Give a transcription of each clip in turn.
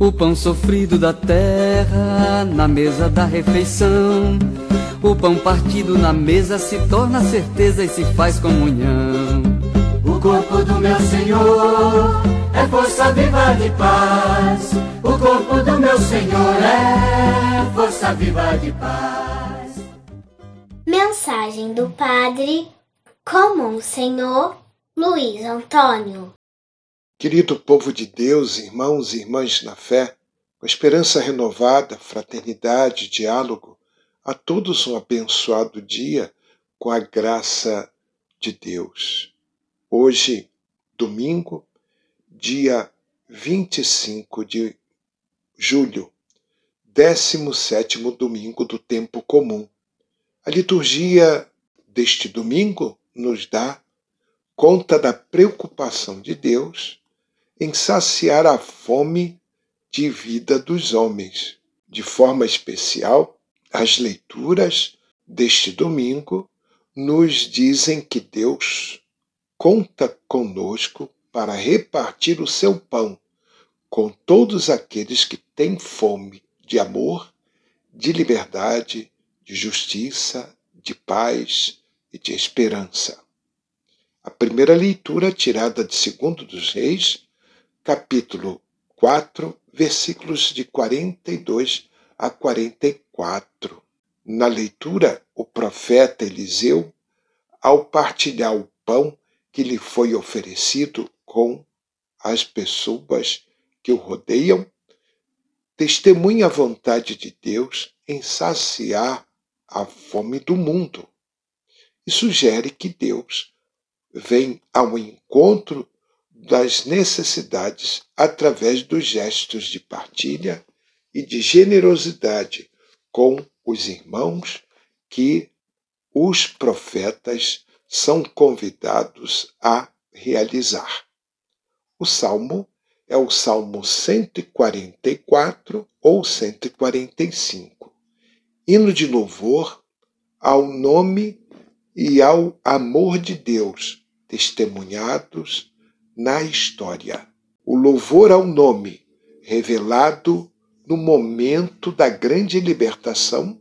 O pão sofrido da terra na mesa da refeição. O pão partido na mesa se torna certeza e se faz comunhão. O corpo do meu Senhor é força viva de paz. O corpo do meu Senhor é força viva de paz. Mensagem do Padre Comum Senhor Luiz Antônio. Querido povo de Deus, irmãos e irmãs na fé, com esperança renovada, fraternidade, diálogo, a todos um abençoado dia com a graça de Deus. Hoje, domingo, dia 25 de julho, 17 domingo do tempo comum. A liturgia deste domingo nos dá conta da preocupação de Deus em saciar a fome de vida dos homens. De forma especial, as leituras deste domingo nos dizem que Deus conta conosco para repartir o seu pão com todos aqueles que têm fome de amor, de liberdade, de justiça, de paz e de esperança. A primeira leitura, tirada de Segundo dos Reis, capítulo 4, versículos de 42 a 44. Na leitura, o profeta Eliseu, ao partilhar o pão que lhe foi oferecido com as pessoas que o rodeiam, testemunha a vontade de Deus em saciar a fome do mundo e sugere que Deus vem ao encontro das necessidades através dos gestos de partilha e de generosidade com os irmãos que os profetas são convidados a realizar. O salmo é o Salmo 144 ou 145, hino de louvor ao nome e ao amor de Deus testemunhados na história. O louvor ao nome revelado no momento da grande libertação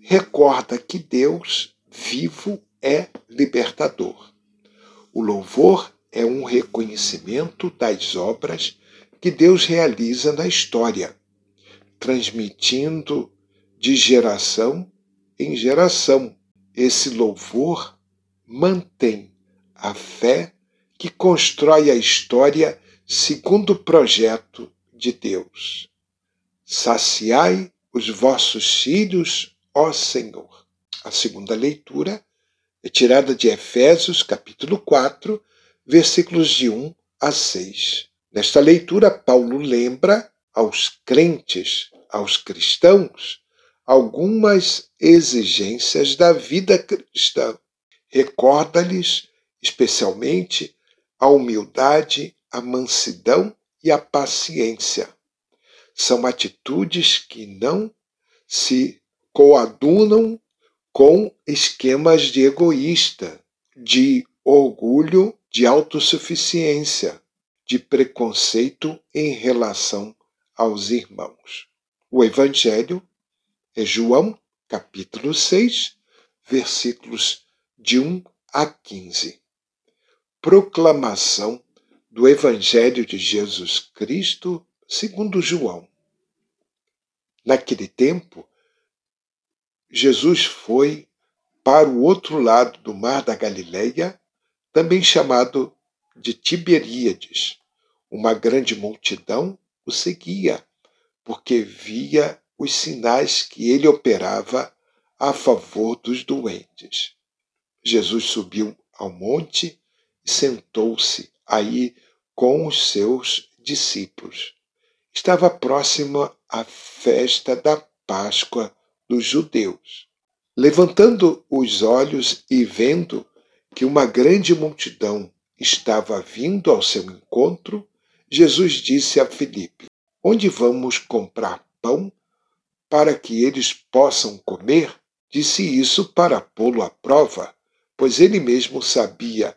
recorda que Deus vivo é libertador. O louvor é um reconhecimento das obras que Deus realiza na história, transmitindo de geração em geração. Esse louvor mantém a fé que constrói a história segundo o projeto de Deus. Saciai os vossos filhos, ó Senhor. A segunda leitura é tirada de Efésios, capítulo 4, versículos de 1 a 6. Nesta leitura, Paulo lembra aos crentes, aos cristãos, algumas exigências da vida cristã. Recorda-lhes, especialmente, a humildade, a mansidão e a paciência. São atitudes que não se coadunam com esquemas de egoísta, de orgulho, de autossuficiência, de preconceito em relação aos irmãos. O Evangelho é João, capítulo 6, versículos de 1 a 15. Proclamação do Evangelho de Jesus Cristo segundo João. Naquele tempo, Jesus foi para o outro lado do mar da Galileia, também chamado de Tiberíades, uma grande multidão o seguia, porque via os sinais que ele operava a favor dos doentes. Jesus subiu ao monte sentou-se aí com os seus discípulos. Estava próxima a festa da Páscoa dos judeus. Levantando os olhos e vendo que uma grande multidão estava vindo ao seu encontro, Jesus disse a Filipe: Onde vamos comprar pão para que eles possam comer? Disse isso para pô-lo à prova, pois ele mesmo sabia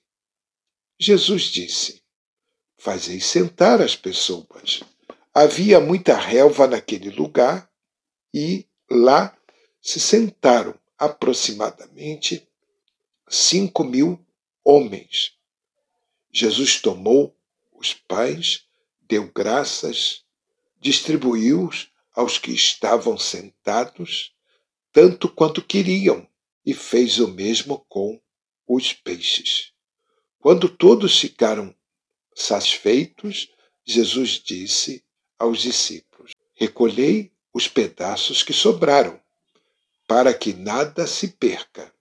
Jesus disse: Fazei sentar as pessoas. Havia muita relva naquele lugar e lá se sentaram aproximadamente cinco mil homens. Jesus tomou os pães, deu graças, distribuiu-os aos que estavam sentados, tanto quanto queriam, e fez o mesmo com os peixes. Quando todos ficaram satisfeitos, Jesus disse aos discípulos: Recolhei os pedaços que sobraram, para que nada se perca.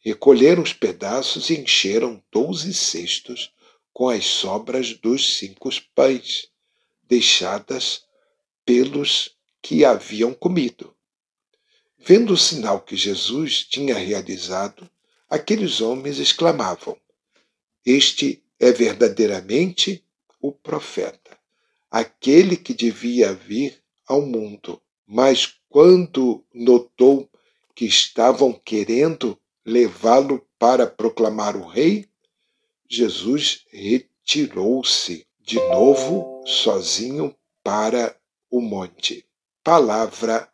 Recolheram os pedaços e encheram doze cestos com as sobras dos cinco pães, deixadas pelos que haviam comido. Vendo o sinal que Jesus tinha realizado, aqueles homens exclamavam: Este é verdadeiramente o profeta, aquele que devia vir ao mundo. Mas quando notou que estavam querendo levá-lo para proclamar o rei, Jesus retirou-se de novo sozinho para o monte. Palavra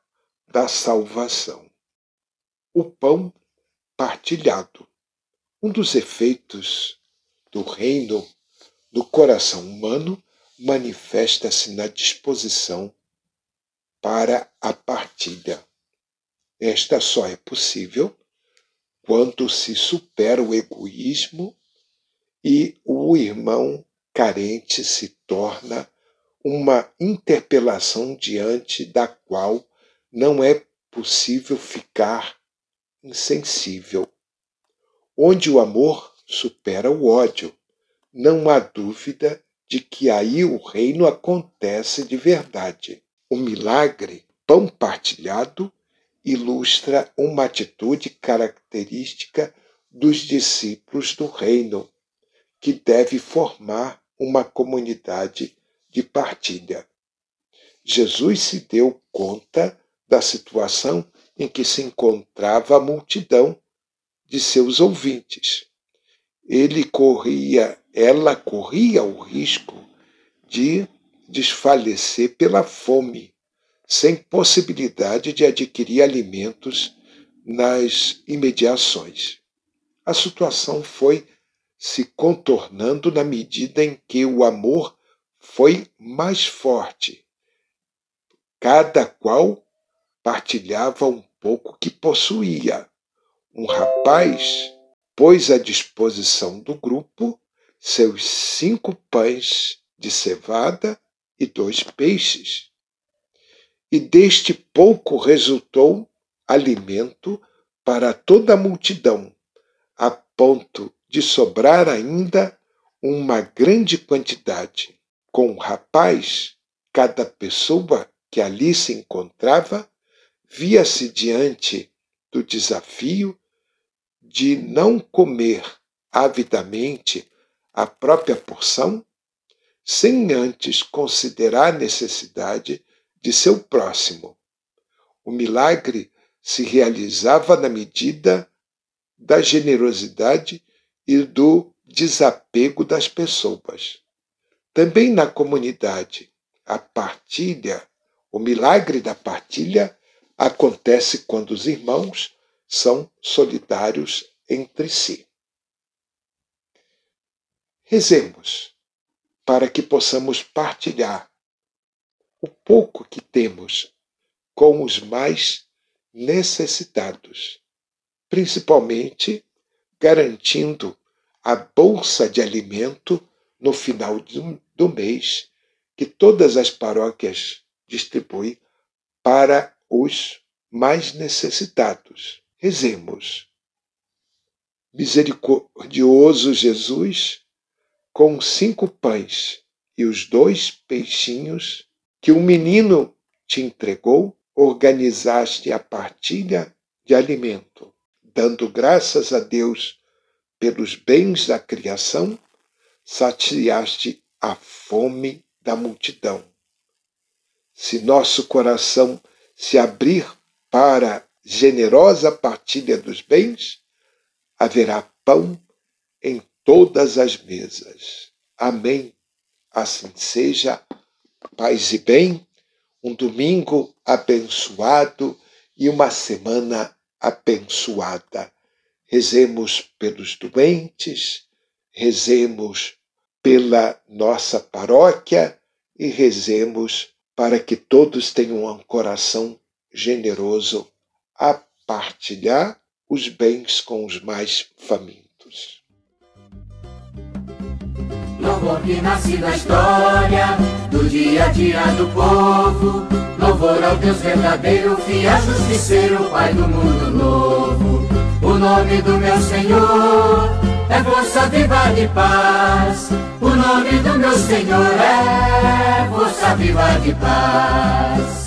da salvação. O pão partilhado. Um dos efeitos do reino do coração humano manifesta-se na disposição para a partilha. Esta só é possível quando se supera o egoísmo e o irmão carente se torna uma interpelação diante da qual não é possível ficar insensível. Onde o amor supera o ódio, não há dúvida de que aí o reino acontece de verdade. O milagre, pão partilhado, ilustra uma atitude característica dos discípulos do reino, que deve formar uma comunidade de partilha. Jesus se deu conta da situação em que se encontrava a multidão de seus ouvintes. Ele corria, ela corria o risco de desfalecer pela fome, sem possibilidade de adquirir alimentos nas imediações. A situação foi se contornando na medida em que o amor foi mais forte. Cada qual partilhava um pouco que possuía. Um rapaz pôs à disposição do grupo seus cinco pães de cevada e dois peixes. E deste pouco resultou alimento para toda a multidão, a ponto de sobrar ainda uma grande quantidade com o rapaz, cada pessoa que ali se encontrava via-se diante do desafio de não comer avidamente a própria porção, sem antes considerar a necessidade de seu próximo. O milagre se realizava na medida da generosidade e do desapego das pessoas. Também na comunidade, a partilha, o milagre da partilha, acontece quando os irmãos são solidários entre si. Rezemos para que possamos partilhar o pouco que temos com os mais necessitados, principalmente garantindo a bolsa de alimento no final do mês que todas as paróquias distribuem para os mais necessitados. Rezemos. Misericordioso Jesus, com cinco pães e os dois peixinhos que o menino te entregou, organizaste a partilha de alimento, dando graças a Deus pelos bens da criação, saciaste a fome da multidão. Se nosso coração se abrir para generosa partilha dos bens, haverá pão em todas as mesas. Amém. Assim seja. Paz e bem, um domingo abençoado e uma semana abençoada. Rezemos pelos doentes, rezemos pela nossa paróquia e rezemos para que todos tenham um coração generoso a partilhar os bens com os mais famintos. Louvor que nasce da história, do dia a dia do povo. Louvor ao Deus verdadeiro, fiel, justiceiro, Pai do mundo novo. O nome do meu Senhor é força viva de paz. O nome do meu Senhor é força viva de paz.